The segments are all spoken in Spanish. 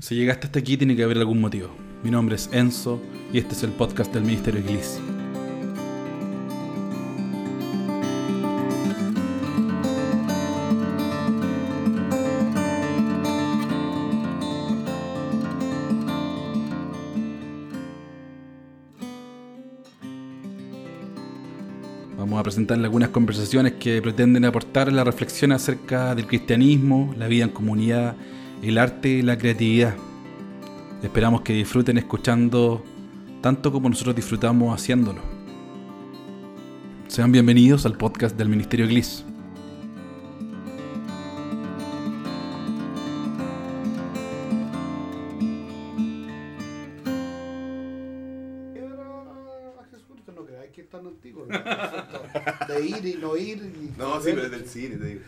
Si llegaste hasta aquí tiene que haber algún motivo. Mi nombre es Enzo y este es el podcast del Ministerio Iglesia. Vamos a presentarle algunas conversaciones que pretenden aportar la reflexión acerca del cristianismo, la vida en comunidad, el arte y la creatividad. Esperamos que disfruten escuchando tanto como nosotros disfrutamos haciéndolo. Sean bienvenidos al podcast del Ministerio Glis. no creáis que es tan antiguo. ¿no? De ir y no ir. y No, sí, pero es del cine, te digo.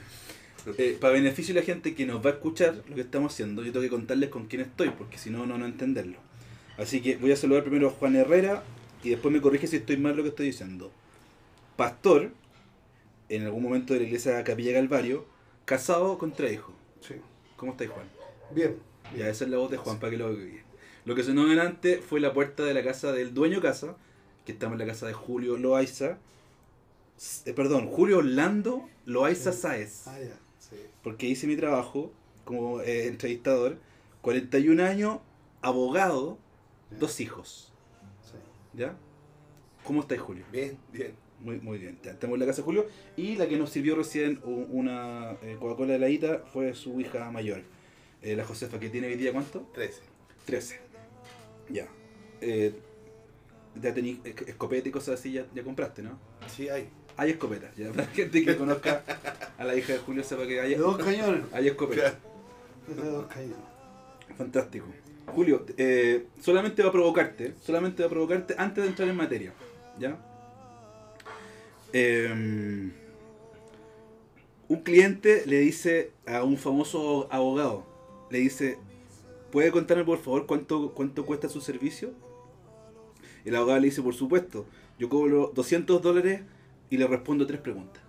Eh, para beneficio de la gente que nos va a escuchar lo que estamos haciendo, yo tengo que contarles con quién estoy, porque si no, no, no entenderlo. Así que voy a saludar primero a Juan Herrera y después me corrige si estoy mal lo que estoy diciendo. Pastor, en algún momento de la iglesia Capilla Calvario, casado con tres hijos. Sí. ¿Cómo estáis, Juan? Bien. Ya, esa es la voz de Juan, para que lo bien. Lo que sonó delante fue la puerta de la casa del dueño casa, que estamos en la casa de Julio Loaiza. eh, perdón, Julio Orlando Loaiza Sáez. Ah, ya. Porque hice mi trabajo como eh, entrevistador. 41 años, abogado, Ya. dos hijos. sí. ¿Ya? ¿Cómo estáis, Julio? Bien, bien. Muy, muy bien. Ya, Estamos en la casa de Julio. Y la que nos sirvió recién una eh, Coca-Cola heladita fue su hija mayor, eh, la Josefa, que tiene hoy día cuánto? 13. 13. Ya. Eh, ya tení esc- escopeta y cosas así, ya, ya compraste, ¿no? Sí, hay. Hay escopetas, ya. Para la gente que conozca a la hija de Julio sepa que hay, dos cañones. hay escopetas. Dos cañones. Fantástico. Julio, eh, solamente va a provocarte, solamente va a provocarte antes de entrar en materia, ¿ya? Eh, un cliente le dice a un famoso abogado, le dice, ¿puede contarme por favor cuánto, cuánto cuesta su servicio? El abogado le dice, por supuesto, yo cobro 200 dólares y le respondo tres preguntas.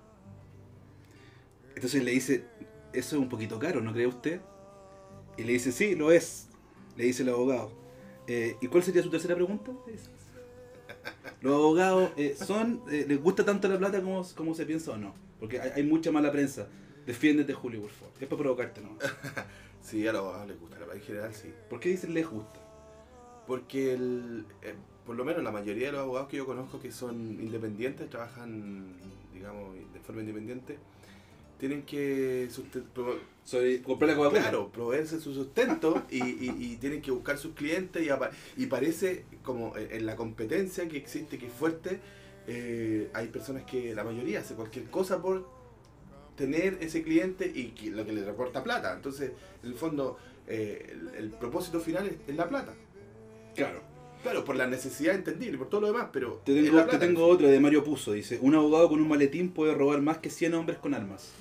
Entonces le dice, eso es un poquito caro, ¿no cree usted? Y le dice, sí, lo es. Le dice el abogado. "Eh, ¿Y cuál sería su tercera pregunta? Los abogados eh, son, eh, les gusta tanto la plata como, como se piensa o no. Porque hay, hay mucha mala prensa. Defiéndete, Julio, por favor. Es para provocarte, ¿no? Sí, a los abogados les gusta. En general, sí. ¿Por qué dicen les gusta? Porque, el, por lo menos la mayoría de los abogados que yo conozco que son independientes, trabajan, digamos, de forma independiente, tienen que Coca-Cola. claro, proveerse su sustento y, y- y tienen que buscar sus clientes y, y parece como en en la competencia que existe, que es fuerte, eh, hay personas que la mayoría hace cualquier cosa por tener ese cliente y que- lo que le reporta plata. Entonces, en el fondo, eh, el, el propósito final es, es la plata. Claro. Claro, por la necesidad entendible, por todo lo demás, pero... Te tengo, te tengo otra de Mario Puzo. Dice, un abogado con un maletín puede robar más que 100 hombres con armas.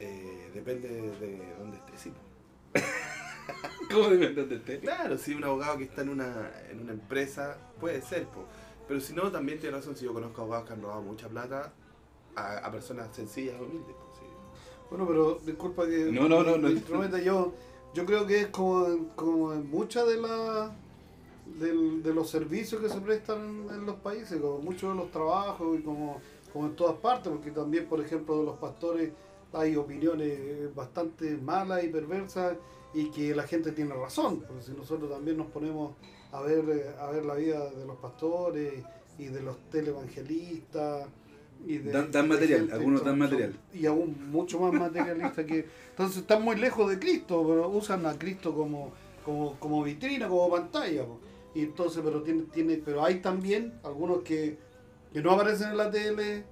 Eh, depende de dónde esté, sí. ¿Cómo depende de usted? Claro, si un abogado que está en una, en una empresa, puede ser, po. pero si no, también tiene razón, si yo conozco abogados que han robado mucha plata a, a personas sencillas, humildes. po, sí. Bueno, pero disculpa que No, no, no, no. yo. Yo creo que es como, como en muchas de las del- de los servicios que se prestan en, los países, como muchos de los trabajos y como, como en todas partes, porque también, por ejemplo, de los pastores hay opiniones bastante malas y perversas y que la gente tiene razón, porque si nosotros también nos ponemos a ver, eh, a ver la vida de los pastores y de los televangelistas. Y de, Dan- material, gente, algunos dan son- material. y aún mucho más materialista que entonces están muy lejos de Cristo pero usan a Cristo como como, como vitrina como pantalla po. Y entonces pero tiene tiene pero hay también algunos que, que no aparecen en la tele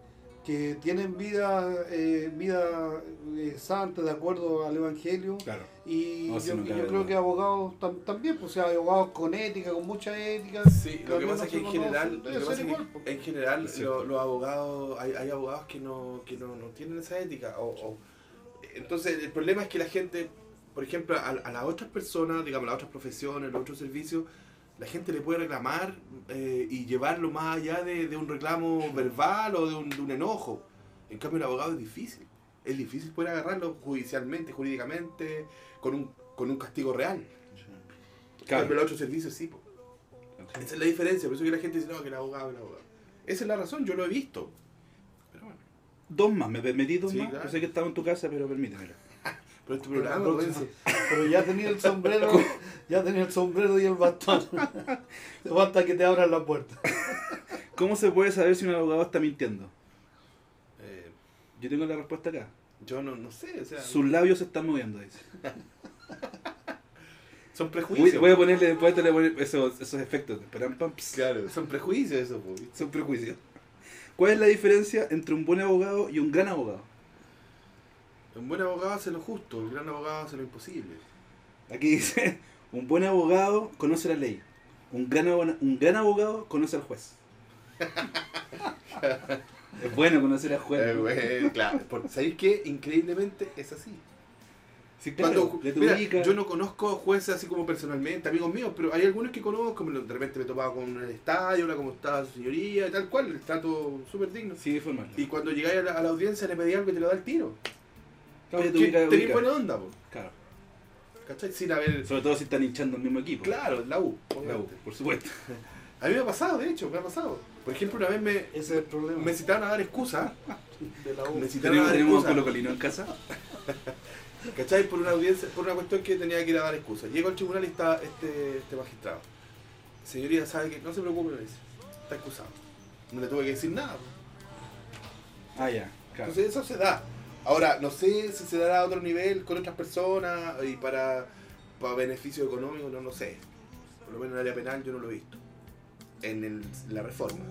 que tienen vida eh, vida eh, santa de acuerdo al evangelio Claro. y No, yo, yo creo que abogados tam- también pues o sea, abogados con ética con mucha ética Sí, lo que pasa es que en general, debe lo que pasa ser es igual, que po. en general lo- los abogados, hay, hay abogados que no, que no, no tienen esa ética. O, o- entonces el problema es que la gente, por ejemplo, a, a las otras personas, digamos, las otras profesiones, los otros servicios, la gente le puede reclamar eh, y llevarlo más allá de, de un reclamo verbal o de un, de un enojo. En cambio, el abogado es difícil. Es difícil poder agarrarlo judicialmente, jurídicamente, con un con un castigo real. Claro. Pero el otro servicio sí. po. Esa es la diferencia, por eso que la gente dice, no, que el abogado, el abogado. Esa es la razón, yo lo he visto. Pero bueno, Dos más, ¿me permitís dos Sí, más? claro. Yo sé que estaba en tu casa, pero permítemelo. Pero este Pero, ya tenía el sombrero, ya tenía el sombrero y el bastón. Te falta que te abran la puerta. ¿Cómo se puede saber si un abogado está mintiendo? eh, Yo tengo la respuesta acá. yo no, no sé, o sea, Sus labios se están moviendo, dice. son prejuicios. voy a ponerle después te le voy a poner esos, esos efectos. Param, pam. Claro, son prejuicios eso, po, ¿viste? Son prejuicios. ¿Cuál es la diferencia entre un buen abogado y un gran abogado? Un buen abogado hace lo justo, un gran abogado hace lo imposible. Aquí dice, un buen abogado conoce la ley. Un gran, un gran abogado conoce al juez. es bueno conocer al juez. Eh, claro, por- ¿sabéis qué? Increíblemente es así. Sí, claro, Cuando- mira, yo no conozco jueces así como personalmente, amigos míos, pero hay algunos que conozco, como de repente me topaba con el estadio, hola, ¿cómo está su señoría? y Tal cual, el trato súper digno. Sí, formal. Y cuando llegáis a la, a la audiencia le pedí algo y te lo da el tiro. Claro, tenés buena onda, po, Claro. ¿cachai? Sin haber... Sobre todo si están hinchando el mismo equipo. Claro, la U, La U, obviamente. por supuesto. A mí me ha pasado, de hecho, me ha pasado. Por ejemplo, una vez me, Ese es el problema me citaron a dar excusa. de la U. Me citaron a dar tenemos un en casa. ¿Cachai? Por una audiencia, por una cuestión que tenía que ir a dar excusa. Llego al tribunal y está este, este magistrado. Señoría, ¿sabe que No se preocupe, me dice. Está excusado. No le tuve que decir nada. Ah, ya. Claro. Entonces eso se da. Ahora, no sé si se dará a otro nivel con otras personas y para, para beneficio económico, no lo sé. Por lo menos en el área penal yo no lo he visto. En el- la reforma.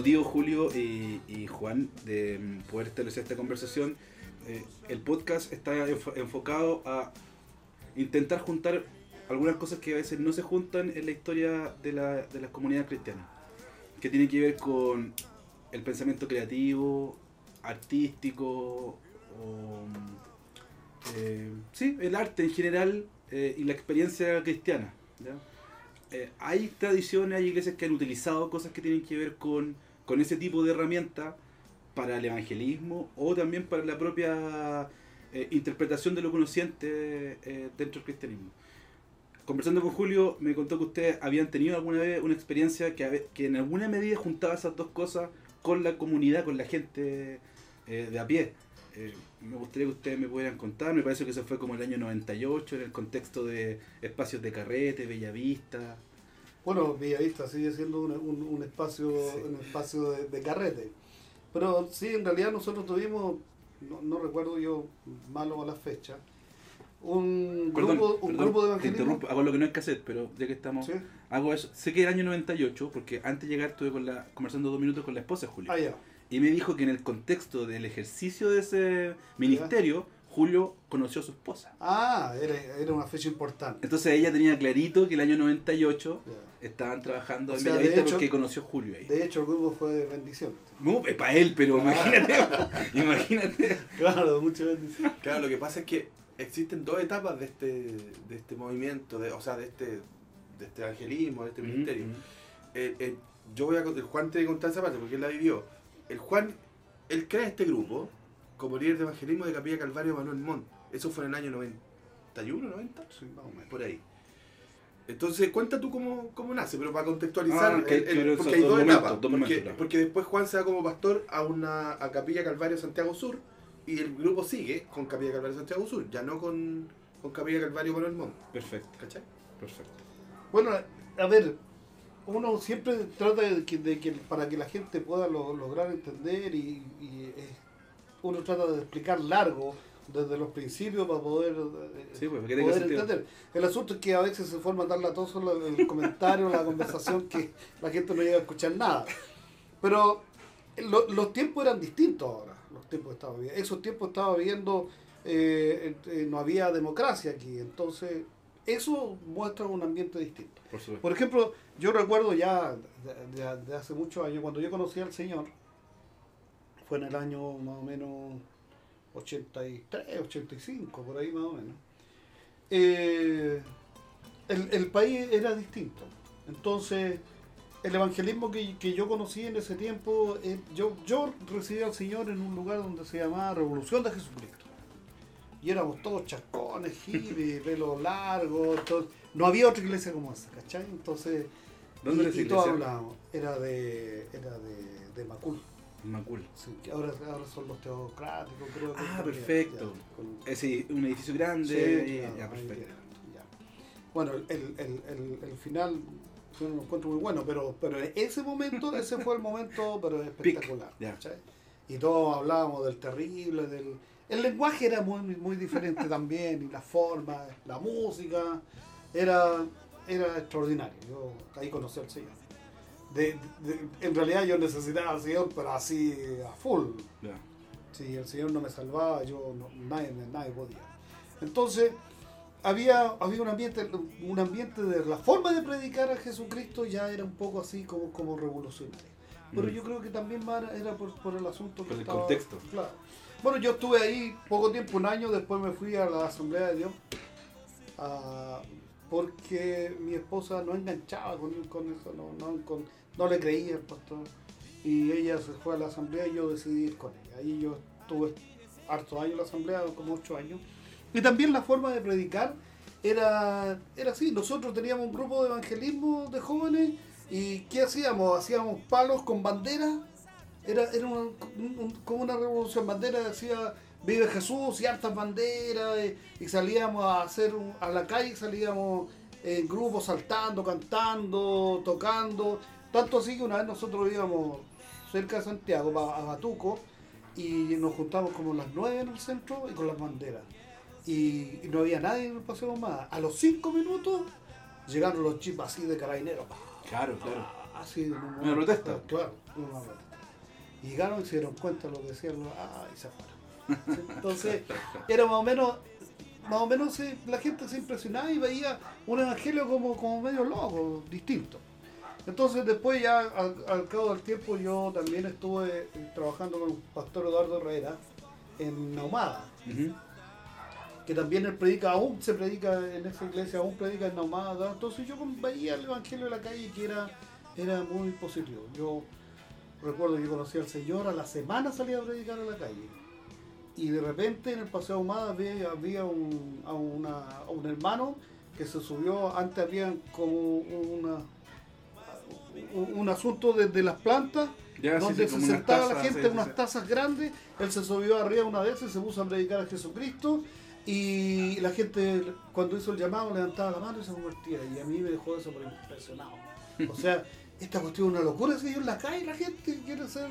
Motivo, Julio y, y Juan, de mm, poder establecer esta conversación, eh, el podcast está enfo- enfocado a intentar juntar algunas cosas que a veces no se juntan en la historia de la, de las comunidades cristianas, que tienen que ver con el pensamiento creativo, artístico, o, mm, eh, sí, el arte en general eh, y la experiencia cristiana. ¿ya? eh, hay tradiciones, hay iglesias que han utilizado cosas que tienen que ver con, con ese tipo de herramienta para el evangelismo o también para la propia eh, interpretación de lo que eh, dentro del cristianismo. Conversando con Julio, me contó que ustedes habían tenido alguna vez una experiencia que en alguna medida juntaba esas dos cosas con la comunidad, con la gente eh, de a pie. Eh, me gustaría que ustedes me pudieran contar, me parece que eso fue como el año 98 en el contexto de espacios de carrete, Bellavista. Bueno, Villavista sigue siendo un, un- un espacio, Sí. un espacio de, de carrete. Pero sí, en realidad nosotros tuvimos, no, no recuerdo yo malo con la fecha, un Perdón, grupo, un perdón, grupo de te evangelismo. interrumpo, hago lo que no es cassette, pero ya que estamos, Sí. hago eso. Sé que el año 98, porque antes de llegar estuve con la, conversando dos minutos con la esposa Julio. Ah, ya. Y me dijo que en el contexto del ejercicio de ese ministerio, Julio conoció a su esposa. Ah, era, era una fecha importante. Entonces ella tenía clarito que el año 98 Ya. estaban trabajando O en Bellavista hecho- porque conoció a Julio ahí. De hecho, el grupo fue de bendición. No, para él, pero imagínate, imagínate. Claro, mucha bendición. Claro, lo que pasa es que existen dos etapas de este, de este movimiento, de, o sea, de este, de este evangelismo, de este ministerio. Ujú. Eh, eh, yo voy a el Juan te voy a contar esa parte porque él la vivió. El Juan, él crea este grupo como líder de evangelismo de Capilla Calvario Manuel Montt. Eso fue en el año 91, 90, Sí, más o menos. por ahí. Entonces, cuenta tú cómo, cómo nace, pero para contextualizar, Ah, que- el- porque hay dos dos momentos, etapas. dos porque, momentos, claro. porque después Juan se va como pastor a una a Capilla Calvario Santiago Sur y el grupo sigue con Capilla Calvario Santiago Sur, ya no con, con Capilla Calvario Manuel Montt. Perfecto, ¿Cachai? perfecto. Bueno, a ver, uno siempre trata de que, de que para que la gente pueda lo- lograr entender y, y, uno trata de explicar largo desde los principios para poder, eh, Sí, pues, poder sentido. entender. El asunto es que a veces se forma tan latoso la- el comentario, la conversación que la gente no llega a escuchar nada. Pero lo- los tiempos eran distintos ahora, los tiempos estaba viviendo. Esos tiempos estaba viviendo, eh, eh, no había democracia aquí, entonces eso muestra un ambiente distinto. Por ejemplo, yo recuerdo ya de, de- de hace muchos años, cuando yo conocí al Señor, fue en el año más o menos 83, 85, por ahí más o menos. Eh, el, el país era distinto. Entonces, el evangelismo que, que yo conocí en ese tiempo, eh, yo, yo recibí al Señor en un lugar donde se llamaba Revolución de Jesucristo. Y éramos todos chascones, hippies, pelo largo, todo- no había otra iglesia como esa, ¿cachai? Entonces, ¿Dónde y, era esa y todos iglesia? hablábamos, era de, era de, de Macul. Macul. Sí, que ahora, ahora son los teocráticos, creo que Ah, perfecto. ya, con- Ese, un edificio grande. Sí, eh, claro, ya, perfecto. ya. Bueno, el, el, el, el final yo no lo encuentro muy bueno, pero, pero en ese momento, ese fue el momento pero espectacular. ya. ¿cachai? Y todos hablábamos del terrible, del... El lenguaje era muy, muy diferente también, y la forma, la música, era, era extraordinario. Yo ahí conocí al Señor. De, de- en realidad yo necesitaba al Señor, pero así a full. Ya. Si el Señor no me salvaba, yo no- nadie, nadie podía. Entonces, había, había un ambiente, un ambiente de la forma de predicar a Jesucristo ya era un poco así como, como revolucionaria. Pero Mm. yo creo que también era por, por el asunto Por el estaba- contexto. Claro. Bueno, yo estuve ahí poco tiempo, un año, después me fui a la Asamblea de Dios. ah, porque mi esposa no enganchaba con, con eso, no, no, con- no le creía al pastor. Y ella se fue a la asamblea y yo decidí ir con ella. Ahí yo estuve hartos años en la asamblea, como ocho años. Y también la forma de predicar era, era así. Nosotros teníamos un grupo de evangelismo de jóvenes y ¿qué hacíamos? Hacíamos palos con banderas. Era, era un- como una revolución. Bandera decía Vive Jesús y hartas banderas. Y, y salíamos a hacer un- a la calle, salíamos en grupos saltando, cantando, tocando. Tanto así que una vez nosotros íbamos cerca de Santiago, a Batuco, y nos juntamos como a las 9 en el centro y con las banderas. Y, y no había nadie en el paseo más. A los 5 minutos llegaron los chips así de carabineros. Claro, claro. Así, en un Una protesta. Claro, una protesta. Y llegaron y se dieron cuenta de lo que decían. Ah, y se fueron. ¿Sí? Entonces, era más o menos, más o menos se- la gente se impresionaba y veía un evangelio como, como medio loco, distinto. Entonces después ya al, al cabo del tiempo yo también estuve eh, trabajando con el pastor Eduardo Herrera en Naumada, que también él predica, aún se predica en esa iglesia, aún predica en Naumada. Entonces yo veía el evangelio de la calle que era, era muy positivo. Yo recuerdo que conocí al Señor, a la semana salía a predicar a la calle. Y de repente en el Paseo Ahumada había, había un, a, una- a un hermano que se subió, antes había como una, un, un asunto desde las plantas, Ya, donde sí, se sentaba la gente en sí, unas tazas grandes, él se subió arriba una vez y se puso a predicar a Jesucristo y la gente cuando hizo el llamado levantaba la mano y se convertía y a mí me dejó eso por impresionado. O sea, esta cuestión es una locura, si en la calle la gente quiere ser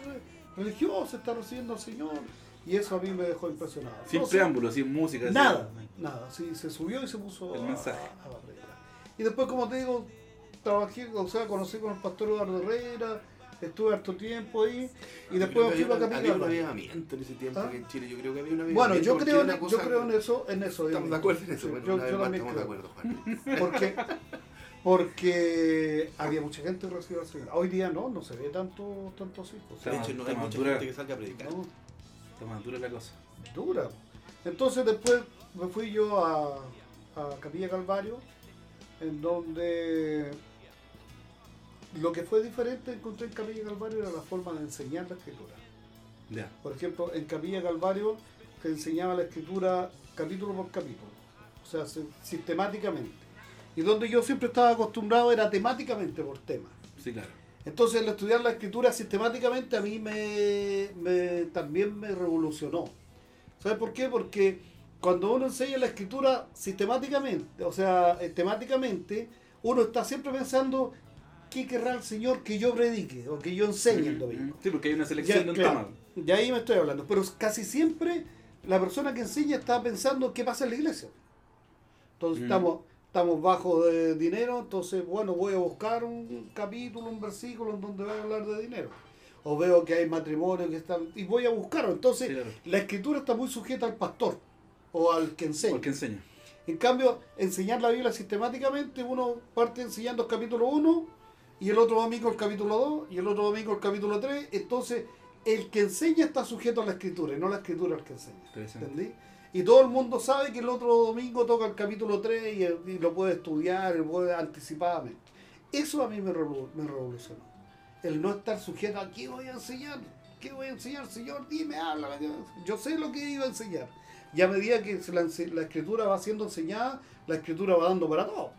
religiosa, está recibiendo al Señor y eso a mí me dejó impresionado. Sin Entonces, preámbulo, sin música. sin- Nada, nada, sí, se subió y se puso El mensaje. a, a predicar. Y después, como te digo, trabajé, o sea, conocí con el pastor Eduardo Herrera, estuve harto tiempo ahí, y después me fui para una- había un Capital. avivamiento en ese tiempo ¿Ah? aquí en Chile. Yo creo que había un Bueno, avivamiento. yo porque creo, en, yo creo en eso, en eso. Estamos de acuerdo en eso. Sí, bueno, yo, una vez yo más también estamos de acuerdo, Juan. Porque, porque había mucha gente que recibió Señor. Hoy día no, no se ve tanto, tanto así. pues, De hecho, no hay mucha gente que salga a predicar. no, Está más dura la cosa. dura. Entonces después me fui yo a, a Capilla Calvario, en donde lo que fue diferente encontré en Capilla Calvario era la forma de enseñar la escritura. Por ejemplo, en Capilla Calvario se enseñaba la escritura capítulo por capítulo, o sea, se- sistemáticamente. Y donde yo siempre estaba acostumbrado era temáticamente por tema. Sí, claro. Entonces, el estudiar la escritura sistemáticamente a mí me, me- también me revolucionó. ¿Sabes por qué? Porque cuando uno enseña la escritura sistemáticamente, o sea, eh, temáticamente, uno está siempre pensando qué querrá el Señor que yo predique o que yo enseñe el domingo. Sí, porque hay una selección Ya, de un claro, tema. de ahí me estoy hablando. Pero casi siempre la persona que enseña está pensando qué pasa en la iglesia. Entonces Mm. estamos, estamos bajo de dinero, entonces bueno, voy a buscar un capítulo, un versículo en donde va a hablar de dinero. O veo que hay matrimonios que están... Y voy a buscarlo. Entonces claro. la escritura está muy sujeta al pastor o al que enseña. Porque enseña. En cambio, enseñar la Biblia sistemáticamente, uno parte enseñando el capítulo 1 y el otro domingo el capítulo 2 y el otro domingo el capítulo 3. Entonces, el que enseña está sujeto a la escritura y no la escritura al que enseña. ¿Entendí? Y todo el mundo sabe que el otro domingo toca el capítulo 3 y, y lo puede estudiar, lo puede anticipadamente. Eso a mí me, revol- me revolucionó. El no estar sujeto a qué voy a enseñar, qué voy a enseñar, Señor, dime, habla. Yo sé lo que iba a enseñar. Y a medida que la, la escritura va siendo enseñada, la escritura va dando para todo.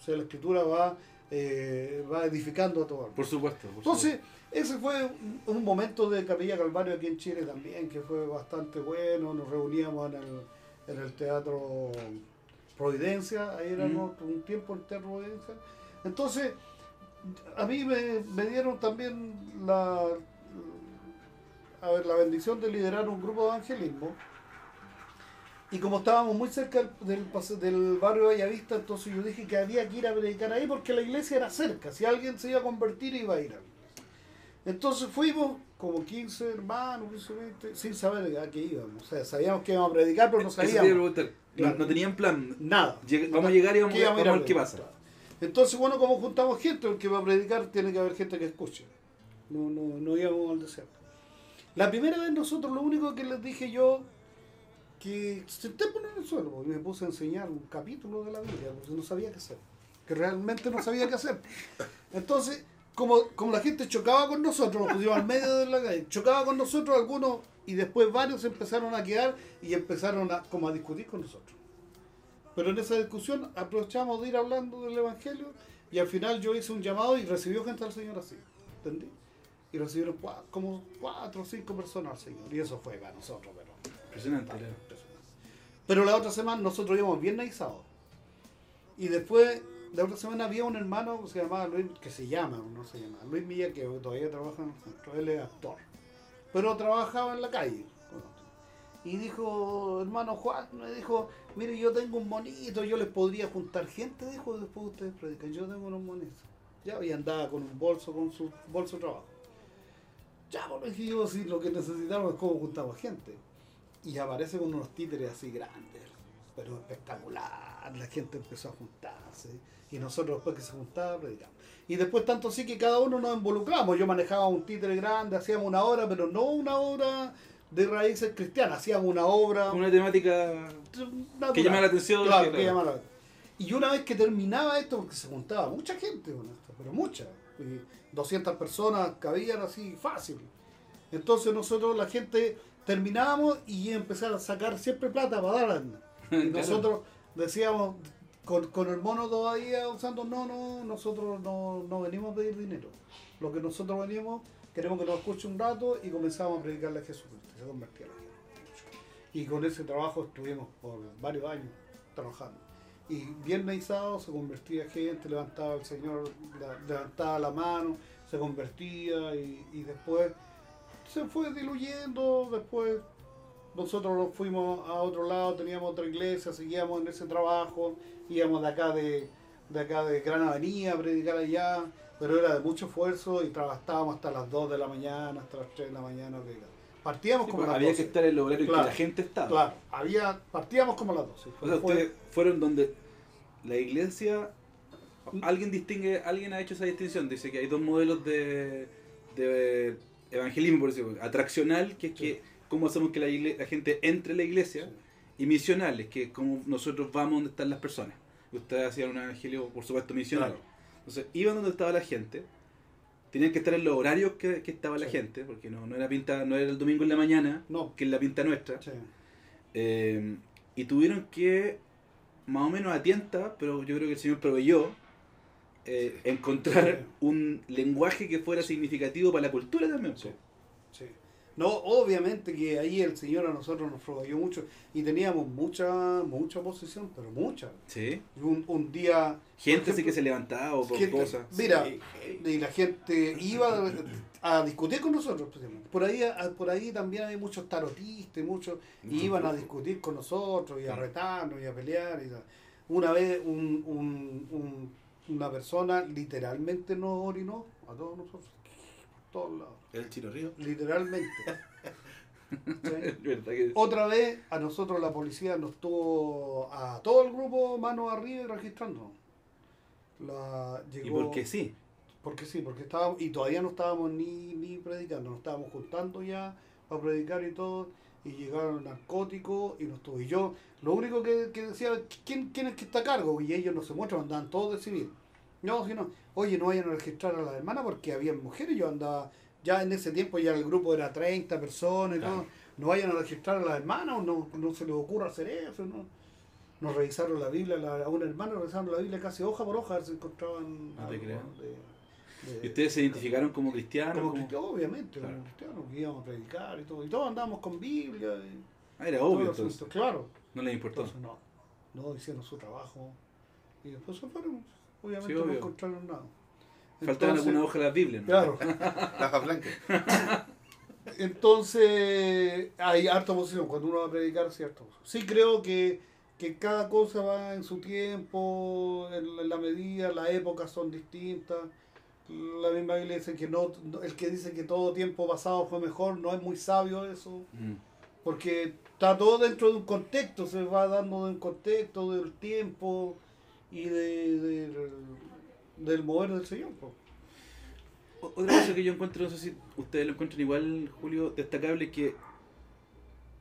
O sea, la escritura va, eh, va edificando a todo. Por supuesto. por Entonces, ese fue un, momento de Capilla Calvario aquí en Chile también, que fue bastante bueno. Nos reuníamos en el, en el Teatro Providencia, ahí era Mm. ¿no? un tiempo el Teatro Providencia. Entonces, a mí me, me dieron también la, a ver, la bendición de liderar un grupo de evangelismo. Y como estábamos muy cerca del, del, barrio Bellavista, entonces yo dije que había que ir a predicar ahí porque la iglesia era cerca. Si alguien se iba a convertir, iba a ir a. Entonces fuimos como 15 hermanos, 15, 20, sin saber a qué íbamos. O sea, sabíamos que íbamos a predicar, pero no sabíamos. No- Claro. No tenían plan. nada. Vamos a llegar y vamos, ¿Qué íbamos vamos a ver qué pasa. Entonces, bueno, como juntamos gente, porque va a predicar tiene que haber gente que escuche. No, no, no íbamos al desierto. La primera vez nosotros lo único que les dije yo, que sentémonos en el suelo, y me puse a enseñar un capítulo de la Biblia, porque no sabía qué hacer. Que realmente no sabía qué hacer. Entonces, como, como la gente chocaba con nosotros, nos pusimos al medio de la calle, chocaba con nosotros algunos, y después varios empezaron a quedar y empezaron a, como a discutir con nosotros. Pero en esa discusión aprovechamos de ir hablando del Evangelio y al final yo hice un llamado y recibió gente al Señor así. ¿Entendí? Y recibieron como cuatro o cinco personas al Señor. Y eso fue para nosotros, pero. Impresionante. Pero la otra semana nosotros íbamos viernes y sábado. Y después, la otra semana había un hermano que se llamaba Luis, que se llama, no se llama, Luis Milla, que todavía trabaja en el centro. Él es actor. Pero trabajaba en la calle. Y dijo, hermano Juan, me dijo, mire, yo tengo un monito, yo les podría juntar gente, dijo, después ustedes predican, yo tengo unos monitos. Ya, y andaba con un bolso, con su bolso de trabajo. Ya, pues le dije yo, si lo que necesitamos es cómo juntamos gente. Y aparece con unos títeres así grandes, pero espectacular. La gente empezó a juntarse. Y nosotros después que se juntaba, predicamos. Y después tanto así que cada uno nos involucramos. Yo manejaba un títere grande, hacíamos una obra, pero no una obra de raíces cristianas, hacíamos una obra Una temática natural. que llama la atención. Claro, que- la- Y una vez que terminaba esto, porque se juntaba mucha gente con esto, pero mucha, y 200 personas cabían así fácil. Entonces nosotros, la gente, terminábamos y empezaba a sacar siempre plata para dar. Y nosotros decíamos, con, con el mono todavía usando, no, no, nosotros no, no venimos a pedir dinero. Lo que nosotros venimos, queremos que nos escuche un rato y comenzamos a predicarle a Jesucristo. Se convertía la gente. Y con ese trabajo estuvimos por varios años trabajando. Y viernes y sábado se convertía gente, levantaba el Señor, levantaba la mano, se convertía y, y después se fue diluyendo, después nosotros nos fuimos a otro lado, teníamos otra iglesia, seguíamos en ese trabajo, íbamos de acá de, de acá de Gran Avenida a predicar allá, pero era de mucho esfuerzo y trabajábamos hasta las 2 de la mañana, hasta las 3 de la mañana. Partíamos Sí, como pues, a las había 12. que estar en el horario Claro, que la gente estaba. Claro, había, partíamos como a las 12. O sea, ustedes fueron donde la iglesia. Alguien distingue, alguien ha hecho esa distinción. Dice que hay dos modelos de, de evangelismo, por decirlo. Atraccional, que es Sí. que cómo hacemos que la, gente entre a la iglesia. Y misionales, que es como nosotros vamos donde están las personas. Ustedes hacían un evangelio, por supuesto, misional. Claro. Entonces, iban donde estaba la gente. Tenían que estar en los horarios que, que estaba la Sí. gente, porque no, no era pinta, no era el domingo en la mañana, No. que es la pinta nuestra. Sí. Eh, y tuvieron que, más o menos a tienta, pero yo creo que el Señor proveyó, eh, encontrar Sí. un lenguaje que fuera significativo para la cultura también. Sí. Sí. No, obviamente que ahí el Señor a nosotros nos proveyó mucho y teníamos mucha mucha oposición, pero mucha. Sí. Y Un, un día... Gente por sí que ejemplo, se levantaba o por gente- cosas. Mira, Sí, y la gente iba a discutir con nosotros. Por ahí, a- por ahí también hay muchos tarotistas y muchos y iban a discutir con nosotros y a Claro. retarnos y a pelear. Y tal. Una vez un, un- un- una persona literalmente nos orinó a todos nosotros, por todos lados, El Chino Río. literalmente. ¿Sí? ¿Verdad que- Otra vez a nosotros la policía nos tuvo a todo el grupo manos arriba y registrando. La, Y llegó, porque sí. Porque sí, porque estábamos, y todavía no estábamos ni, ni predicando, nos estábamos juntando ya para predicar y todo, y llegaron narcóticos y nos yo, lo único que, que decía, ¿quién, ¿quién es que está a cargo? Y ellos no se muestran, andaban todos de civil. No, si no, oye, no vayan a registrar a las hermanas porque había mujeres, yo andaba, ya en ese tiempo ya el grupo era 30 personas Claro. todo, no vayan a registrar a las hermanas, no, no se les ocurra hacer eso, ¿no? Nos revisaron la Biblia, la- a una hermana revisaron la Biblia casi hoja por hoja, a ver si encontraban No te algo ¿Y ustedes se identificaron como cristianos? como como- cristianos, obviamente, Claro. como cristianos, que íbamos a predicar y todo, y todos andábamos con Biblia y Ah, era obvio entonces. claro. No les importó. Entonces no, no hicieron su trabajo y después se fueron, obviamente Sí, no encontraron nada. Faltaban Entonces- alguna hoja de la Biblia. ¿no? Claro. La hoja blanca. Entonces, hay harta oposición cuando uno va a predicar, ¿cierto? Sí creo que, que cada cosa va en su tiempo, en la- en la medida, las épocas son distintas. La misma Biblia dice que no, el que dice que todo tiempo pasado fue mejor, no es muy sabio eso, Mm. porque está todo dentro de un contexto, se va dando de un contexto del tiempo y de, de- del mover del Señor. po. Otra cosa que yo encuentro, no sé si ustedes lo encuentran igual, Julio, destacable, es que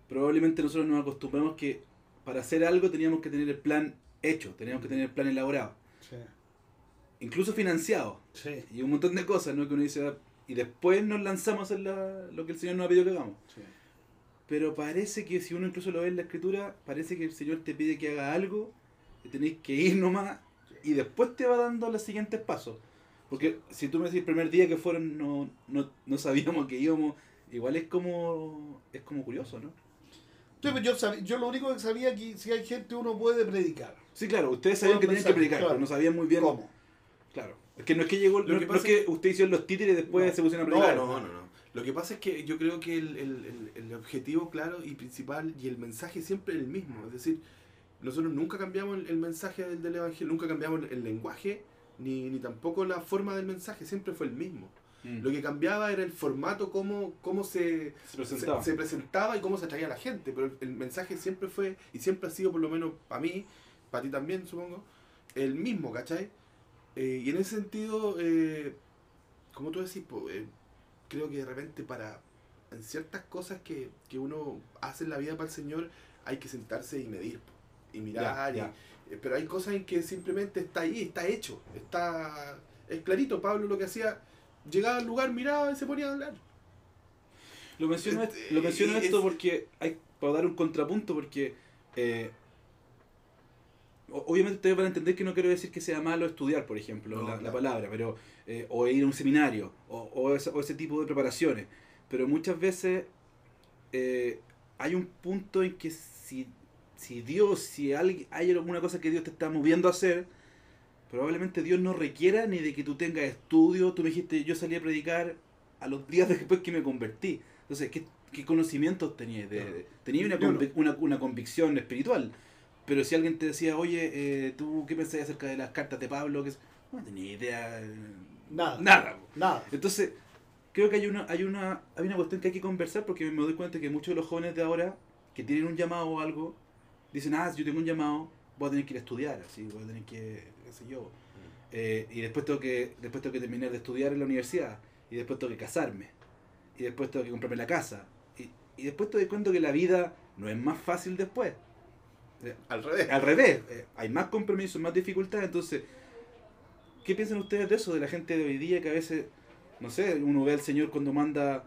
probablemente nosotros nos acostumbramos que para hacer algo teníamos que tener el plan hecho, teníamos que tener el plan elaborado, Sí. Incluso financiado, Sí. y un montón de cosas, ¿no? Que uno dice, "Ah", y después nos lanzamos a hacer la- lo que el Señor nos ha pedido que hagamos. sí. Pero parece que si uno incluso lo ve en la escritura, parece que el Señor te pide que haga algo, y tenéis que ir nomás, y después te va dando los siguientes pasos. Porque si tú me decís el primer día que fueron, no, no, no sabíamos que íbamos, igual es como, es como curioso, ¿no? Pues yo, sab- yo lo único que sabía que si hay gente uno puede predicar. Sí, claro, ustedes sabían que tenían que predicar, claro. pero no sabían muy bien. ¿Cómo? Claro. Es que no es que llegó, Lo no, que no es pasa que ustedes hicieron los títeres y después No. se pusieron a No, predicar. no, no, no. Lo que pasa es que yo creo que el, el- el- el objetivo claro y principal y el mensaje siempre es el mismo. Es decir, nosotros nunca cambiamos el, el mensaje del, del Evangelio, nunca cambiamos el lenguaje, ni, ni tampoco la forma del mensaje, siempre fue el mismo. Mm. Lo que cambiaba era el formato, cómo, cómo se, se presentaba. se, se presentaba y cómo se atraía a la gente, pero el, el mensaje siempre fue, y siempre ha sido por lo menos para mí, para ti también supongo, el mismo, ¿cachai? Eh, y en ese sentido, eh, como tú decís, po, eh, creo que de repente para en ciertas cosas que, que uno hace en la vida para el Señor, hay que sentarse y medir, po, y mirar, Ya, y- eh, pero hay cosas en que simplemente está ahí, está hecho, está es clarito, Pablo lo que hacía, llegaba al lugar, miraba y se ponía a hablar. Lo menciono, Este, lo menciono esto es- porque hay para dar un contrapunto porque eh, obviamente ustedes van a entender que no quiero decir que sea malo estudiar, por ejemplo, No, la, palabra, pero eh, o ir a un seminario o, o ese, o ese tipo de preparaciones. Pero muchas veces eh, hay un punto en que si, si Dios, si alguien, hay alguna cosa que Dios te está moviendo a hacer, probablemente Dios no requiera ni de que tú tengas estudio. Tú me dijiste, yo salí a predicar a los días después que me convertí. Entonces, ¿qué, qué conocimientos tenías? De, Claro. una, convic- una, una convicción espiritual. Pero si alguien te decía, oye, eh, ¿tú qué pensás acerca de las cartas de Pablo? Que no tenía idea. eh, Nada. Nada. Nada. Entonces, creo que hay una, hay una, hay una cuestión que hay que conversar porque me doy cuenta que muchos de los jóvenes de ahora que tienen un llamado o algo, dicen, ah, si yo tengo un llamado, voy a tener que ir a estudiar, así, voy a tener que, qué sé yo. Eh, y después tengo que, después tengo que terminar de estudiar en la universidad, y después tengo que casarme, y después tengo que comprarme la casa. Y, y después te doy cuenta que la vida no es más fácil después. Al revés. al revés, eh, hay más compromisos, más dificultades, entonces, ¿qué piensan ustedes de eso? De la gente de hoy día que a veces, no sé, uno ve al Señor cuando manda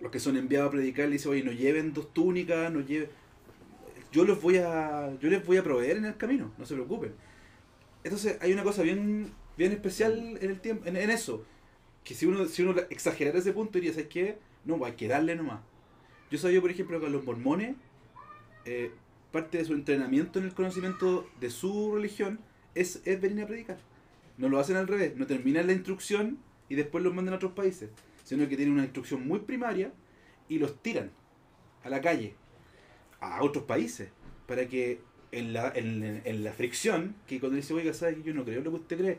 los que son enviados a predicar, le dice, oye, no lleven dos túnicas, no lleven... Yo los voy a, yo les voy a proveer en el camino, no se preocupen. Entonces, hay una cosa bien, bien especial en el tiempo, en, eso, que si uno, si uno exagerara ese punto, diría, ¿sabes qué? No, hay que darle nomás. Yo sabía, por ejemplo, que los mormones, eh, parte de su entrenamiento en el conocimiento de su religión es, es venir a predicar. No lo hacen al revés, no terminan la instrucción y después los mandan a otros países, sino que tienen una instrucción muy primaria y los tiran a la calle, a otros países, para que en la, en, en la fricción, que cuando dice, oiga, ¿sabe? yo no creo lo que usted cree,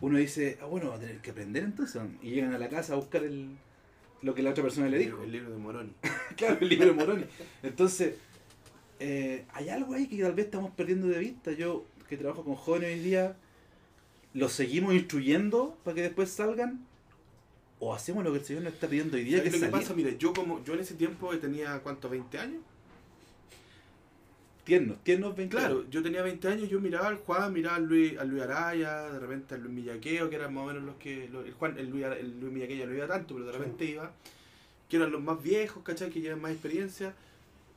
uno dice, ah, bueno, va a tener que aprender entonces, y llegan a la casa a buscar el, lo que la otra persona le dijo. El libro de Moroni. Claro, el libro de Moroni. Entonces, eh, hay algo ahí que tal vez estamos perdiendo de vista. Yo, que trabajo con jóvenes hoy día, ¿los seguimos instruyendo para que después salgan? ¿O hacemos lo que el Señor nos está pidiendo hoy día? ¿Sabes Que lo que pasa? Mire, yo como yo en ese tiempo tenía, ¿cuánto? ¿20 años? Tiernos, tiernos 20 Claro, yo tenía 20 años, yo miraba al Juan, miraba al Luis, al Luis Araya, de repente al Luis Millaqueo, que eran más o menos los que. los- el Juan, el Luis, el Luis Millaqueo ya no iba tanto, pero de repente iba. Que eran los más viejos, ¿cachai? Que llevan más experiencia.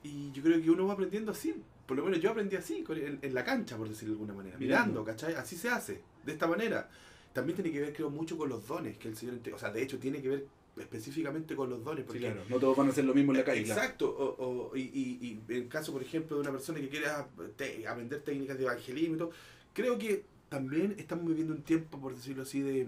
Y yo creo que uno va aprendiendo así. Por lo menos yo aprendí así, en, en la cancha, por decirlo de alguna manera. Mirando. Mirando, ¿cachai? Así se hace, de esta manera. También tiene que ver, creo, mucho con los dones que el Señor. O sea, de hecho, tiene que ver específicamente con los dones. Sí, Porque claro. No todos van a hacer lo mismo en la calle. Exacto, o, o- y, y, y en caso, por ejemplo, de una persona que quiera te- aprender técnicas de evangelismo y todo, creo que también estamos viviendo un tiempo, por decirlo así, de,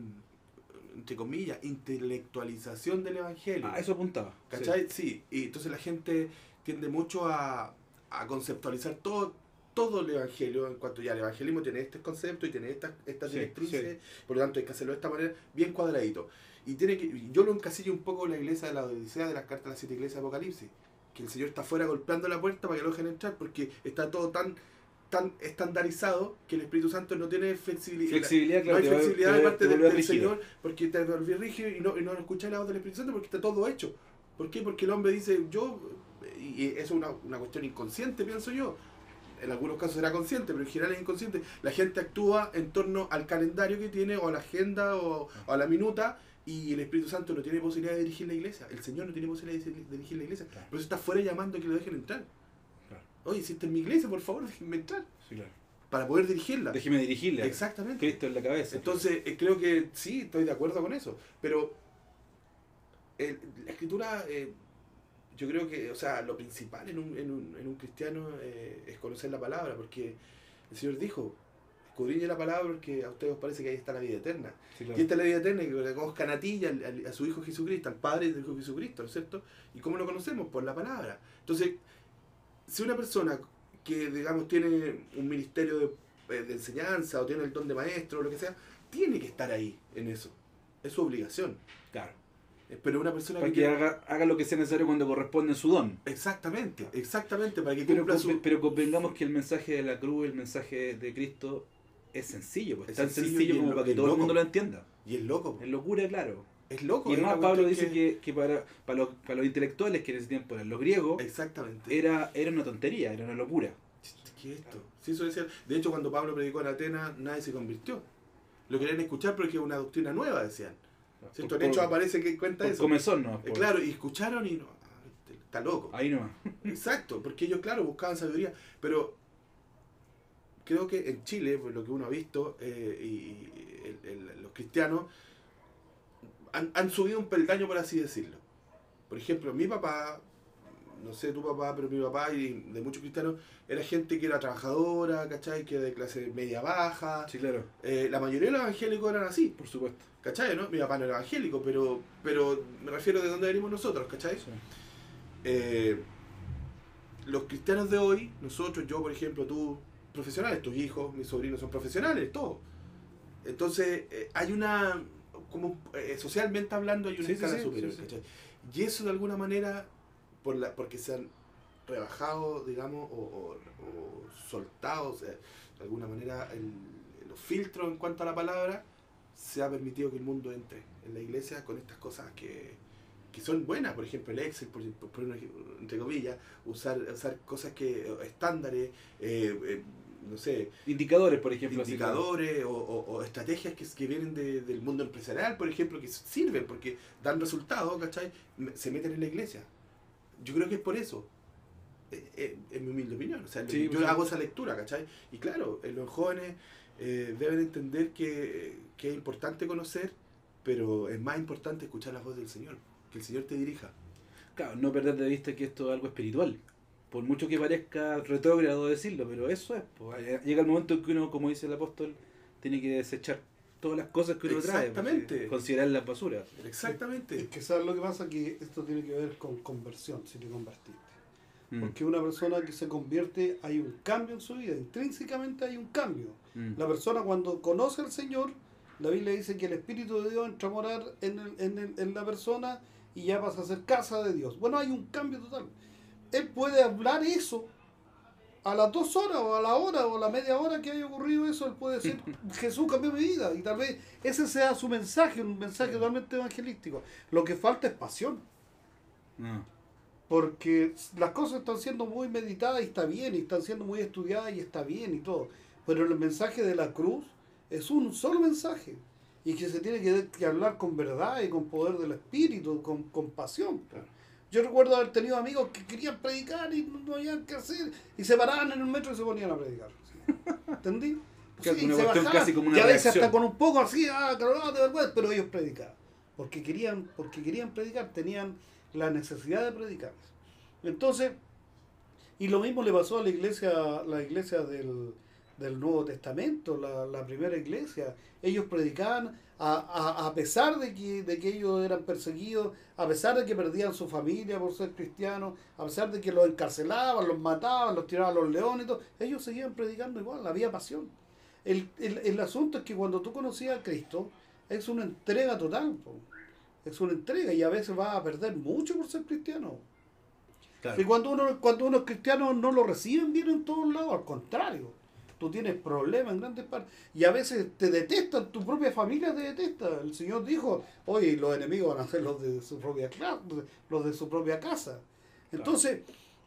entre comillas, intelectualización del evangelio. Ah, eso apuntaba. ¿Cachai? Sí. y entonces la gente tiende mucho a, a conceptualizar todo todo el evangelio en cuanto ya el evangelismo tiene este concepto y tiene estas estas Sí, directrices, por lo tanto hay que hacerlo de esta manera, bien cuadradito. Y tiene que, yo lo encasillo un poco en la iglesia de la Odisea de las cartas de las siete iglesias de Apocalipsis, que el Señor está afuera golpeando la puerta para que lo dejen entrar, porque está todo tan tan estandarizado que el Espíritu Santo no tiene flexibilidad. Flexibilidad, no claro. hay te va- flexibilidad de parte te del. Señor porque te volví rígido y no, y no escuchas la voz del Espíritu Santo porque está todo hecho. ¿Por qué? Porque el hombre dice, yo, y eso es una, una cuestión inconsciente, pienso yo. En algunos casos será consciente, pero en general es inconsciente. La gente actúa en torno al calendario que tiene, o a la agenda, o, o a la minuta, y el Espíritu Santo no tiene posibilidad de dirigir la iglesia. El Señor no tiene posibilidad de dirigir la iglesia. Claro. Por eso está fuera llamando a que lo dejen entrar. Claro. Oye, si está en mi iglesia, por favor, déjenme entrar. Sí, claro. Para poder dirigirla. Déjeme dirigirle. Exactamente. Cristo en la cabeza. Entonces, eh, creo que sí, estoy de acuerdo con eso. Pero el- la escritura, eh, yo creo que, o sea, lo principal en un, en un, en un cristiano eh, es conocer la palabra, porque el Señor dijo, escudriñe la palabra porque a ustedes os parece que ahí está la vida eterna. Sí, claro. Y esta es la vida eterna, que le conozcan a ti y a su Hijo Jesucristo, al Padre del Hijo Jesucristo, ¿no es cierto? ¿Y cómo lo conocemos? Por la palabra. Entonces, si una persona que, digamos, tiene un ministerio de, eh, de enseñanza o tiene el don de maestro o lo que sea, tiene que estar ahí en eso. Es su obligación. Claro. Pero una persona Para que... haga, haga lo que sea necesario cuando corresponde en su don. Exactamente, exactamente, para que Pero, su... pero convengamos que el mensaje de la cruz, el mensaje de Cristo, es sencillo. Pues, Es tan sencillo como lo- para que todo el mundo lo entienda. Y es loco. Es locura, claro. Es loco. Y además Pablo dice que, que para, para, los, para los intelectuales, que en ese tiempo eran los griegos, Exactamente. era, era una tontería, era una locura. ¿Qué es esto? Sí, eso decía. De hecho, cuando Pablo predicó en Atenas, nadie se convirtió. Lo querían escuchar porque es una doctrina nueva, decían. ¿Cierto? En hecho por- aparece que cuenta eso. comezón, ¿no? Eh, Por- claro, y escucharon y no. ah, este, Está loco. Ahí nomás. Exacto, porque ellos, claro, buscaban sabiduría. Pero creo que en Chile, por lo que uno ha visto, eh, y y el- el- los cristianos han, han subido un peldaño, por así decirlo. Por ejemplo, mi papá, no sé tu papá, pero mi papá y de muchos cristianos, era gente que era trabajadora, ¿cachai? Que era de clase media baja. Sí, claro, Eh, la mayoría de los evangélicos eran así, por supuesto. ¿cachai? ¿no? Mi papá no era evangélico, pero, pero me refiero de dónde venimos nosotros, ¿cachai? Sí. Eh, los cristianos de hoy, nosotros, yo por ejemplo, tú, profesionales, tus hijos, mis sobrinos son profesionales, todos. Entonces, eh, hay una, como socialmente hablando, hay una Sí, escala sí, superior. ¿cachai? Y eso de alguna manera, por la, porque se han rebajado, digamos, o, o- o soltado, o sea, de alguna manera, el- los filtros en cuanto a la palabra, se ha permitido que el mundo entre en la iglesia con estas cosas que, que son buenas, por ejemplo el Excel, por, por ej- entre comillas, usar, usar cosas que, estándares, eh, eh, no sé, Indicadores, por ejemplo. indicadores o, o- o estrategias que, que vienen de- del mundo empresarial, por ejemplo, que sirven porque dan resultados, ¿cachai? Se meten en la iglesia. Yo creo que es por eso. Eh, eh, en mi humilde opinión. O sea, Sí, yo pues sí. hago esa lectura, ¿cachai? Y claro, eh, los jóvenes eh, deben entender que, que es importante conocer, pero es más importante escuchar la voz del Señor. Que el Señor te dirija. Claro, no perder de vista que esto es algo espiritual. Por mucho que parezca retrógrado decirlo, pero eso es. pues. Llega el momento en que uno, como dice el apóstol, tiene que desechar todas las cosas que uno trae. Exactamente. pues, Considerar las basuras. Exactamente. Es que sabes lo que pasa que esto tiene que ver con conversión, si te convertiste. Mm, Porque una persona que se convierte, hay un cambio en su vida, intrínsecamente hay un cambio. mm. La persona cuando conoce al Señor, la Biblia dice que el Espíritu de Dios entra a morar en, el- en, el- en la persona y ya pasa a ser casa de Dios. Bueno, hay un cambio total. Él puede hablar eso a las dos horas o a la hora o a la media hora que haya ocurrido eso, él puede decir, Jesús cambió mi vida. Y tal vez ese sea su mensaje, un mensaje totalmente evangelístico. Lo que falta es pasión. Porque las cosas están siendo muy meditadas y está bien, y están siendo muy estudiadas y está bien y todo. Pero el mensaje de la cruz es un solo mensaje. Y que se tiene que, que hablar con verdad y con poder del espíritu, con, con pasión. Yo recuerdo haber tenido amigos que querían predicar y no, no habían qué hacer. Y se paraban en el metro y se ponían a predicar. ¿Entendí? Que una se bajaban, casi como una y a veces reacción. hasta con un poco así, ah, cargado de vergüenza, pero ellos predicaban. Porque querían, porque querían predicar, tenían la necesidad de predicar. Entonces, y lo mismo le pasó a la iglesia, la iglesia del, del Nuevo Testamento, la, la primera iglesia. Ellos predicaban a, a, a pesar de que, de que ellos eran perseguidos, a pesar de que perdían su familia por ser cristianos, a pesar de que los encarcelaban, los mataban, los tiraban a los leones y todo, ellos seguían predicando igual, había pasión. El, el, el asunto es que cuando tú conocías a Cristo, es una entrega total. po. Es una entrega y a veces vas a perder mucho por ser cristiano. Claro. Y cuando uno, cuando uno es cristiano no lo reciben bien en todos lados, al contrario. Tú tienes problemas en grandes partes. Y a veces te detestan, tu propia familia te detesta. El Señor dijo, oye, los enemigos van a ser los de su propia los de su propia casa. Entonces,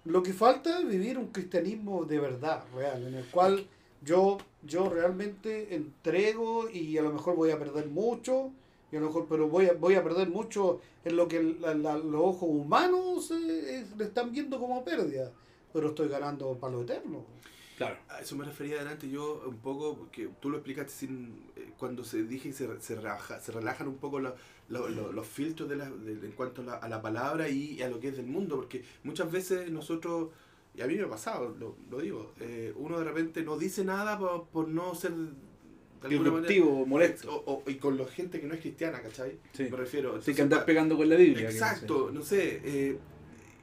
lo que falta es vivir un cristianismo de verdad, real, en el cual yo, yo realmente entrego y a lo mejor voy a perder mucho, y a lo mejor, pero voy a, voy a perder mucho en lo que la- la- los ojos humanos eh, eh, le están viendo como pérdida, pero estoy ganando para lo eterno. Claro. A eso me refería adelante yo un poco, porque tú lo explicaste sin, eh, cuando se dije y se, se, relaja- se relajan un poco lo- lo- lo- los filtros de de- en cuanto a la, a la palabra y a lo que es del mundo, porque muchas veces nosotros, y a mí me ha pasado, lo, lo digo, eh, uno de repente no dice nada por, por no ser Disruptivo, molesto. O, o- y con la gente que no es cristiana, ¿cachai? Sí. Me refiero. Así que pa- pegando con la Biblia. Exacto, no sé. eh,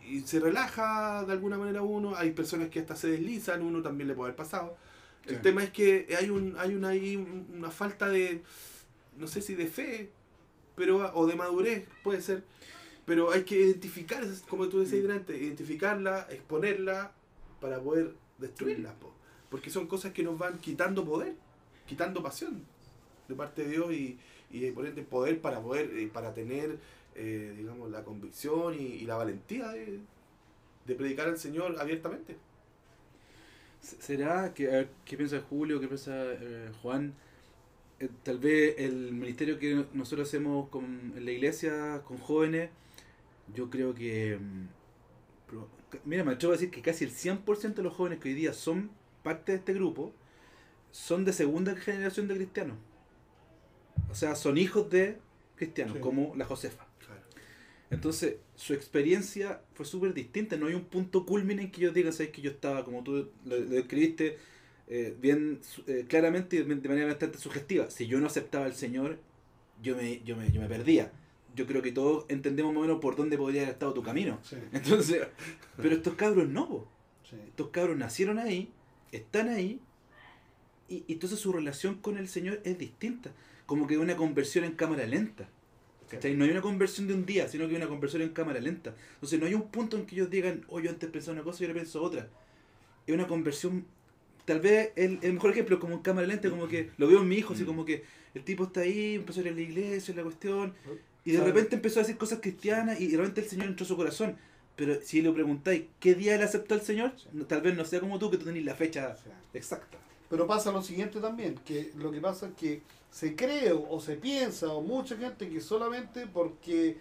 y se relaja de alguna manera uno. Hay personas que hasta se deslizan, uno también le puede haber pasado. El Sí. tema es que hay un hay una, una falta de, no sé si de fe, pero o de madurez, puede ser. Pero hay que identificar, como tú decías Mm. delante, identificarla, exponerla para poder destruirla. po. Porque son cosas que nos van quitando poder, quitando pasión de parte de Dios y, y poder para poder, eh, para tener, eh, digamos, la convicción y, y la valentía de, de predicar al Señor abiertamente. ¿Será que, a ver, qué piensa Julio, qué piensa eh, Juan? Eh, tal vez el ministerio que nosotros hacemos con, en la iglesia con jóvenes, yo creo que. mm, Mira, me atrevo a decir que casi el 100% de los jóvenes que hoy día son parte de este grupo son de segunda generación de cristianos. O sea, son hijos de cristianos, Sí. como la Josefa. Entonces, su experiencia fue súper distinta. No hay un punto culmine en que yo diga, sabes que yo estaba, como tú lo, lo describiste, eh, bien eh, claramente y de manera bastante sugestiva. Si yo no aceptaba al Señor, yo me, yo me, yo me perdía. Yo creo que todos entendemos más o menos por dónde podría haber estado tu camino. Sí, Entonces, pero estos cabros no, sí. estos cabros nacieron ahí, están ahí, y, y entonces su relación con el Señor es distinta. Como que una conversión en cámara lenta. ¿Cachai? No hay una conversión de un día, sino que hay una conversión en cámara lenta. Entonces no hay un punto en que ellos digan, oh, yo antes pensaba una cosa y ahora pienso otra. Es una conversión, tal vez el, el mejor ejemplo es como en cámara lenta, como que lo veo en mi hijo, así Mm. como que el tipo está ahí, empezó a ir a la iglesia, la cuestión, y de repente empezó a decir cosas cristianas y de repente el Señor entró a su corazón. Pero si le preguntáis qué día él aceptó al Señor, tal vez no sea como tú que tú tenés la fecha exacta. Pero pasa lo siguiente también, que lo que pasa es que se cree o se piensa, o mucha gente que solamente porque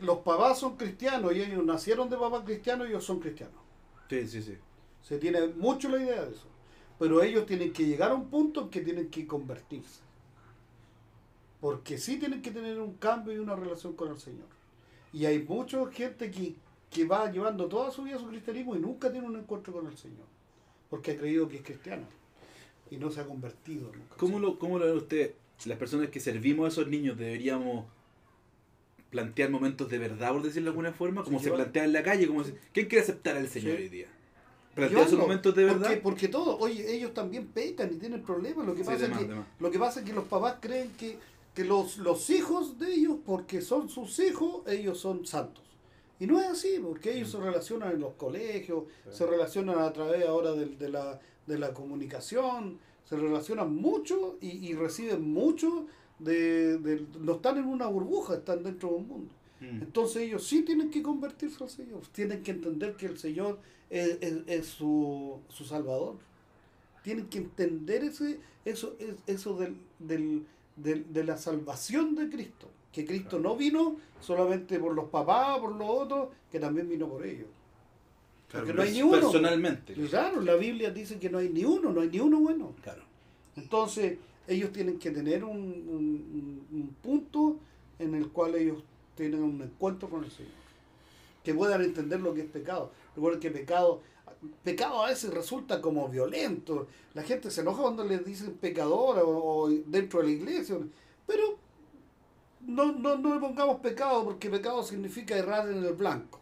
los papás son cristianos y ellos nacieron de papás cristianos, ellos son cristianos. Sí, sí, sí. Se tiene mucho la idea de eso. Pero ellos tienen que llegar a un punto en que tienen que convertirse. Porque sí tienen que tener un cambio y una relación con el Señor. Y hay mucha gente que, que va llevando toda su vida su cristianismo y nunca tiene un encuentro con el Señor. Porque ha creído que es cristiano. Y no se ha convertido nunca. ¿Cómo lo, ¿Cómo lo ve usted? Las personas que servimos a esos niños deberíamos plantear momentos de verdad, por decirlo de alguna forma, como Sí, se yo- plantea en la calle, como ¿quién quiere aceptar al Señor Sí. hoy día? Plantear esos momentos de verdad. Porque, porque todo, oye, ellos también pecan y tienen problemas. Lo que, Sí, pasa, demás, es que, demás. lo que pasa es que los papás creen que, que los, los hijos de ellos, porque son sus hijos, ellos son santos. Y no es así, porque ellos se relacionan en los colegios, se relacionan a través ahora de, de la, de la comunicación, se relacionan mucho y, y reciben mucho de, de- No están en una burbuja, están dentro de un mundo. Mm. Entonces ellos sí tienen que convertirse al Señor, tienen que entender que el Señor es, es- es su, su Salvador. Tienen que entender ese, eso, es- eso del, del- del- de la salvación de Cristo. Que Cristo no vino solamente por los papás, por los otros, que también vino por ellos. Claro, Porque no hay ni uno. Personalmente. Claro, la Biblia dice que no hay ni uno, no hay ni uno bueno. Claro. Entonces, ellos tienen que tener un, un- un- un punto en el cual ellos tienen un encuentro con el Señor. Que puedan entender lo que es pecado. Recuerden que pecado, pecado a veces resulta como violento. La gente se enoja cuando les dicen pecador o, o dentro de la iglesia. Pero no, no, no le pongamos pecado porque pecado significa errar en el blanco.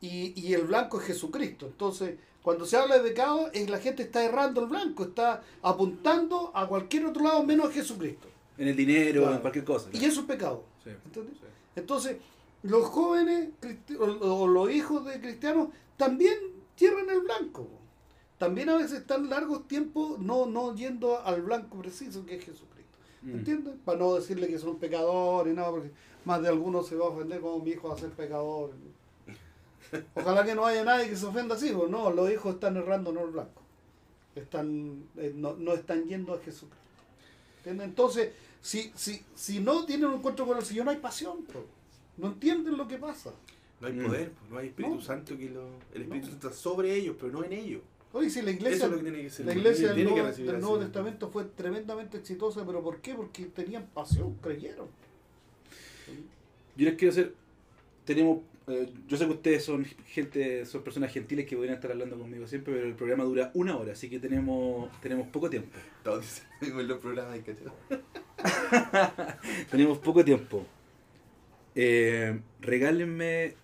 Y, y el blanco es Jesucristo. Entonces, cuando se habla de pecado, es la gente está errando el blanco, está apuntando a cualquier otro lado menos a Jesucristo. En el dinero, Claro. en cualquier cosa. Y eso es pecado. Sí. ¿entiendes? Sí. Entonces, los jóvenes o, los hijos de cristianos también cierran el blanco. También a veces están largos tiempos no, no yendo al blanco preciso que es Jesucristo. Mm. ¿Entiendes? Para no decirle que son pecadores, nada, porque más de algunos se va a ofender como mi hijo va a ser pecador. Ojalá que no haya nadie que se ofenda así, pues no, los hijos están errando no el blanco. Están, eh, no, no están yendo a Jesucristo. ¿Entiendes? Entonces, si, si, si no tienen un encuentro con el Señor, no hay pasión, no entienden lo que pasa. No hay Mm. poder, pues, no hay Espíritu No. Santo que lo. El Espíritu No. Santo está sobre ellos, pero no en ellos. Oye, si la Eso iglesia, es lo que tiene que ser. la iglesia del Nuevo, del Testamento fue tremendamente exitosa, pero ¿por qué? Porque tenían pasión, creyeron. Yo les quiero hacer. Tenemos. eh, yo sé que ustedes son gente, son personas gentiles que podrían estar hablando conmigo siempre, pero el programa dura una hora, así que tenemos, tenemos poco tiempo. Todos dicen en los programas. Tenemos poco tiempo. Eh, regálenme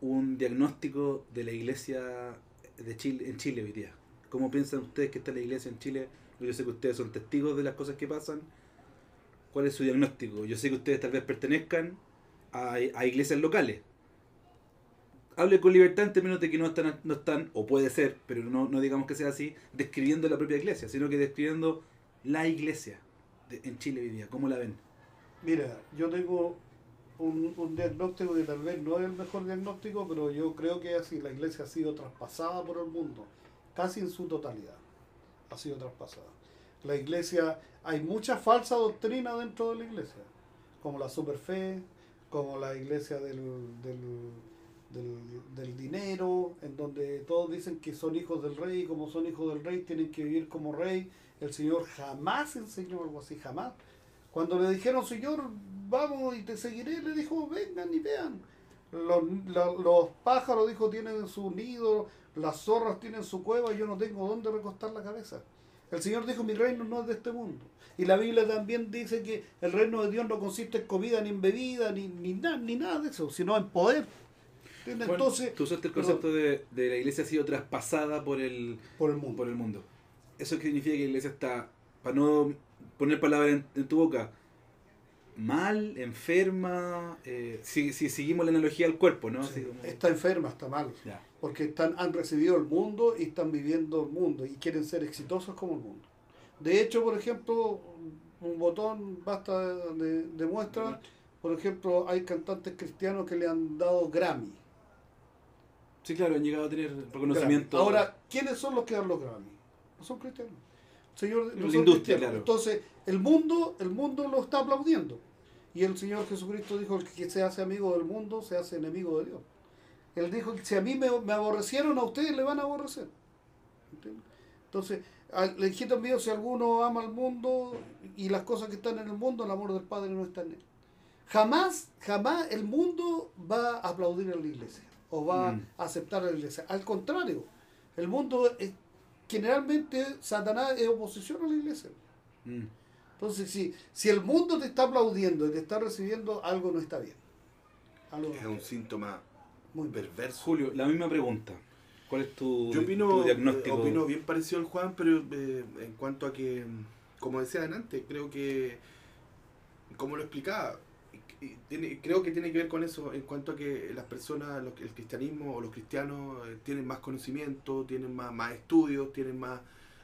un diagnóstico de la iglesia de Chile, en Chile hoy día. ¿Cómo piensan ustedes que está la iglesia en Chile? Yo sé que ustedes son testigos de las cosas que pasan. ¿Cuál es su diagnóstico? Yo sé que ustedes tal vez pertenezcan a, iglesias locales. Hable con libertad en términos de que no están, no están, o puede ser, pero no, no digamos que sea así, describiendo la propia iglesia, sino que describiendo la iglesia de- en Chile hoy. ¿Cómo la ven? Mira, yo tengo un, un diagnóstico que tal vez no es el mejor diagnóstico, pero yo creo que así. La iglesia ha sido traspasada por el mundo, casi en su totalidad. Ha sido traspasada. La iglesia, hay mucha falsa doctrina dentro de la iglesia, como la superfe, como la iglesia del, del, del, del dinero, en donde todos dicen que son hijos del rey, y como son hijos del rey tienen que vivir como rey. El Señor jamás enseñó algo así, jamás. Cuando le dijeron, Señor, vamos y te seguiré, le dijo, vengan y vean. Los, la- los pájaros, dijo, tienen su nido, las zorras tienen su cueva, y yo no tengo dónde recostar la cabeza. El Señor dijo, mi reino no es de este mundo. Y la Biblia también dice que el reino de Dios no consiste en comida ni en bebida, ni, ni, na- ni nada de eso, sino en poder. Juan, Entonces, tú usaste el concepto de, de la iglesia ha sido traspasada por el, por el mundo. por el mundo. ¿Eso significa que la iglesia está, para no poner palabras en, en tu boca, mal, enferma? eh, si, si seguimos la analogía al cuerpo, ¿no? Como- Está enferma, está mal. Ya. porque están, han recibido el mundo y están viviendo el mundo y quieren ser exitosos como el mundo. De hecho, por ejemplo, un botón basta de, de muestra, por ejemplo, hay cantantes cristianos que le han dado Grammy. Sí, claro, han llegado a tener Grammy. reconocimiento. Ahora, ¿quiénes son los que dan los Grammy? No son cristianos. Señor, La industria, claro. Entonces, el mundo, el mundo lo está aplaudiendo. Y el Señor Jesucristo dijo el que se hace amigo del mundo se hace enemigo de Dios. Él dijo que si a mí me, me aborrecieron, a ustedes le van a aborrecer. ¿Entiendes? Entonces, le dijiste mío, si alguno ama al mundo y las cosas que están en el mundo, el amor del Padre no está en él. Jamás, jamás el mundo va a aplaudir a la iglesia o va Mm. a aceptar a la iglesia. Al contrario, el mundo, es- generalmente, Satanás es oposición a la iglesia. Mm. Entonces, si, si el mundo te está aplaudiendo y te está recibiendo, algo no está bien. Algo Es un bien. síntoma Muy perverso. Julio, la misma pregunta. ¿Cuál es tu, Yo opino, tu diagnóstico? eh, opino bien parecido al Juan, pero eh, en cuanto a que, mm, como decía antes, creo que, como lo explicaba, y tiene- creo que tiene que ver con eso en cuanto a que las personas, los- el cristianismo o los cristianos eh, tienen más conocimiento, tienen más, más estudios, tienen más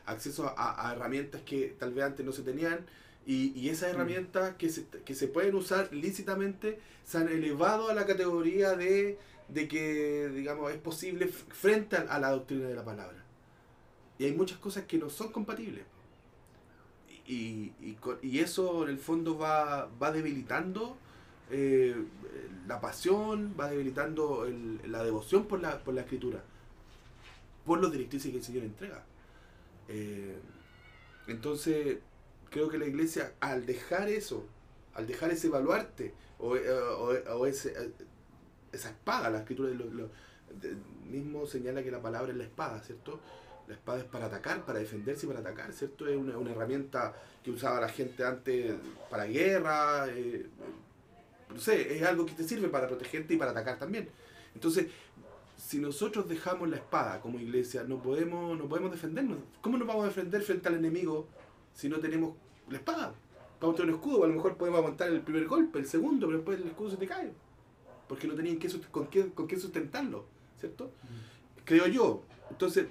acceso a, a herramientas que tal vez antes no se tenían y, y esas Mm. herramientas que se, que se pueden usar lícitamente se han elevado a la categoría de, de que, digamos, es posible frente a, a la doctrina de la palabra. Y hay muchas cosas que no son compatibles. Y, y, y eso en el fondo va, va debilitando eh, la pasión, va debilitando la devoción por la, por la escritura, por los directrices que el Señor entrega. Eh, entonces, creo que la iglesia, al dejar eso, al dejar ese baluarte, o, eh, esa espada, la escritura mismo señala que la palabra es la espada, ¿cierto? La espada es para atacar, para defenderse y para atacar, ¿cierto? Es una, herramienta que usaba la gente antes para guerra, no sé, es algo que te sirve para protegerte y para atacar también. Entonces, si nosotros dejamos la espada como iglesia, no podemos, no podemos defendernos. ¿Cómo nos vamos a defender frente al enemigo si no tenemos la espada? Vamos a tener un escudo, a lo mejor podemos aguantar el primer golpe, el segundo, pero después el escudo se te cae. Porque no tenían que con, qué, con qué sustentarlo, ¿cierto? Creo yo. Entonces,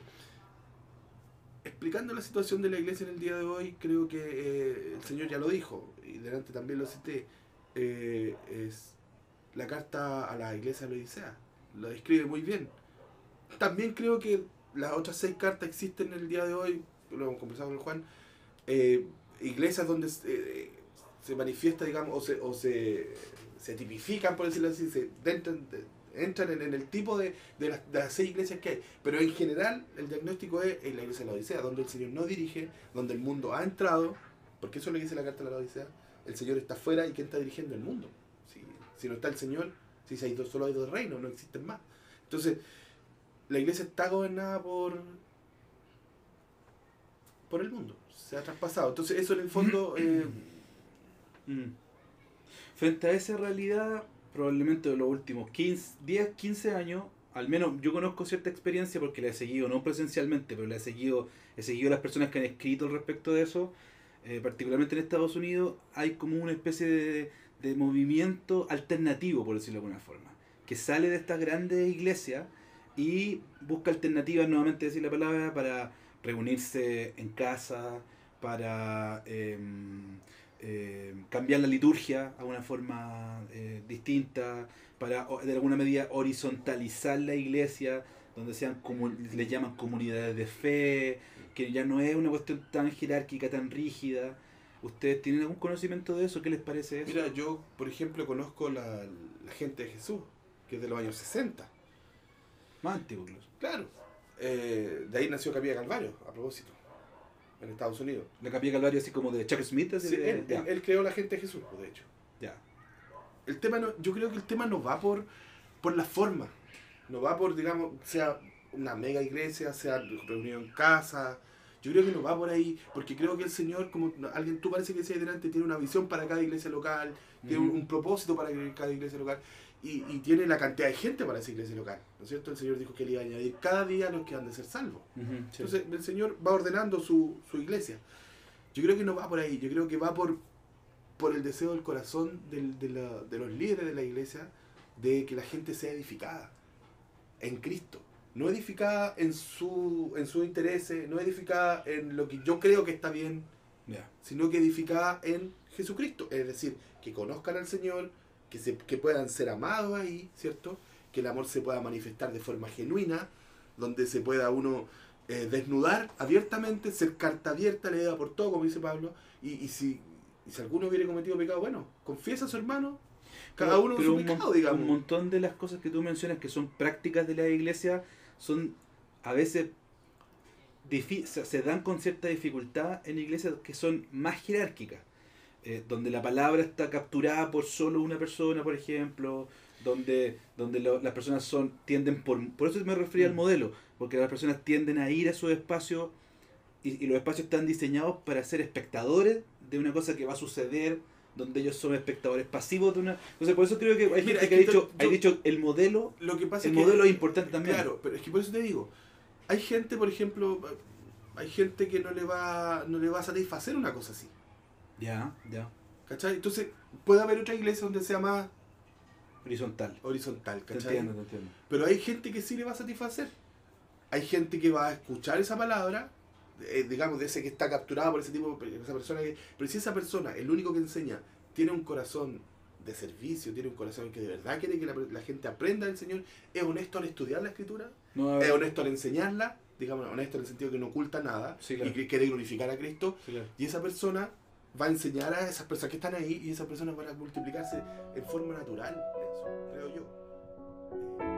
explicando la situación de la iglesia en el día de hoy, creo que eh, el Señor ya lo dijo, y delante también lo cité, eh, es la carta a la iglesia de la Odisea. Lo describe muy bien. También creo que las otras seis cartas existen en el día de hoy, lo hemos conversado con Juan, eh, iglesias donde eh, se manifiesta, digamos, o se, o se, se tipifican, por decirlo así, se entran, entran en, en el tipo de, de, las, de las seis iglesias que hay. Pero en general el diagnóstico es en la iglesia de la Odisea, donde el Señor no dirige, donde el mundo ha entrado, porque eso es lo que dice la carta de la Odisea, el Señor está fuera y ¿quién está dirigiendo el mundo? Si, si no está el Señor, si se ha ido, solo hay dos reinos, no existen más. Entonces, la iglesia está gobernada por por el mundo, se ha traspasado. Entonces, eso en el fondo... eh, Mm. Frente a esa realidad, probablemente de los últimos 15, 10, 15 años, al menos yo conozco cierta experiencia porque la he seguido, no presencialmente, pero la he seguido, he seguido las personas que han escrito al respecto de eso, eh, particularmente en Estados Unidos, hay como una especie de, movimiento alternativo, por decirlo de alguna forma, que sale de estas grandes iglesias y busca alternativas, nuevamente decir la palabra, para reunirse en casa, para... eh, cambiar la liturgia a una forma eh, distinta, para de alguna medida horizontalizar la iglesia, donde sean como le llaman comunidades de fe, que ya no es una cuestión tan jerárquica, tan rígida. ¿Ustedes tienen algún conocimiento de eso? ¿Qué les parece eso? Mira, yo, por ejemplo, conozco la, la gente de Jesús, que es de los años 60. Más antiguo. Claro. Eh, de ahí nació Capilla Calvario, a propósito, en Estados Unidos. La capilla Calvario así como de Chuck Smith. así Sí, de- él, ya, él- él creó la gente de Jesús, pues, de hecho. ya. El tema no, yo creo que el tema no va por, por la forma, no va por, digamos, sea una mega iglesia, sea reunión en casa. Yo creo que no va por ahí, porque creo que el Señor, como alguien tú parece que decía delante, tiene una visión para cada iglesia local, tiene un, propósito para cada iglesia local y, y tiene la cantidad de gente para esa iglesia local. ¿No es cierto? El Señor dijo que él iba a añadir cada día a los que han de ser salvos. Sí. Entonces el Señor va ordenando su, su iglesia. Yo creo que no va por ahí, yo creo que va por, por el deseo del corazón del- de, la- de los líderes de la iglesia de que la gente sea edificada en Cristo. No edificada en su en sus intereses, no edificada en lo que yo creo que está bien, sino que edificada en Jesucristo. Es decir, que conozcan al Señor, que, se, que puedan ser amados ahí, ¿cierto? Que el amor se pueda manifestar de forma genuina, donde se pueda uno eh, desnudar abiertamente, ser carta abierta, leída por todo, como dice Pablo, y, y si, y si alguno hubiera cometido pecado, bueno, confiesa a su hermano, cada Pero- uno pero su un, pecado, digamos. un montón de las cosas que tú mencionas que son prácticas de la iglesia son a veces se, dan con cierta dificultad en iglesias que son más jerárquicas, eh, donde la palabra está capturada por solo una persona, por ejemplo, donde, donde lo- las personas son tienden por por eso me refería al Mm. modelo, porque las personas tienden a ir a esos espacios y, y los espacios están diseñados para ser espectadores de una cosa que va a suceder donde ellos son espectadores pasivos de una entonces por eso creo que hay Mira, gente que ha dicho, yo- ha dicho el modelo Lo que pasa el es que- modelo es importante también Claro, pero es que por eso te digo, hay gente, por ejemplo, hay gente que no le va, no le va a satisfacer una cosa así. ya ya ¿Cachai? Entonces, puede haber otra iglesia donde sea más Horizontal. horizontal, Te ¿cachai? entiendo, te entiendo. Pero hay gente que sí le va a satisfacer. Hay gente que va a escuchar esa palabra, eh, digamos, de ese que está capturado por ese tipo, esa persona que... Pero si esa persona, el único que enseña, tiene un corazón de servicio, tiene un corazón que de verdad quiere que la, la gente aprenda del Señor, es honesto al estudiar la Escritura, No, es honesto al enseñarla, digamos, honesto en el sentido que no oculta nada Sí, claro. y que quiere glorificar a Cristo, sí, claro. y esa persona va a enseñar a esas personas que están ahí y esas personas van a multiplicarse en forma natural, eso, creo yo.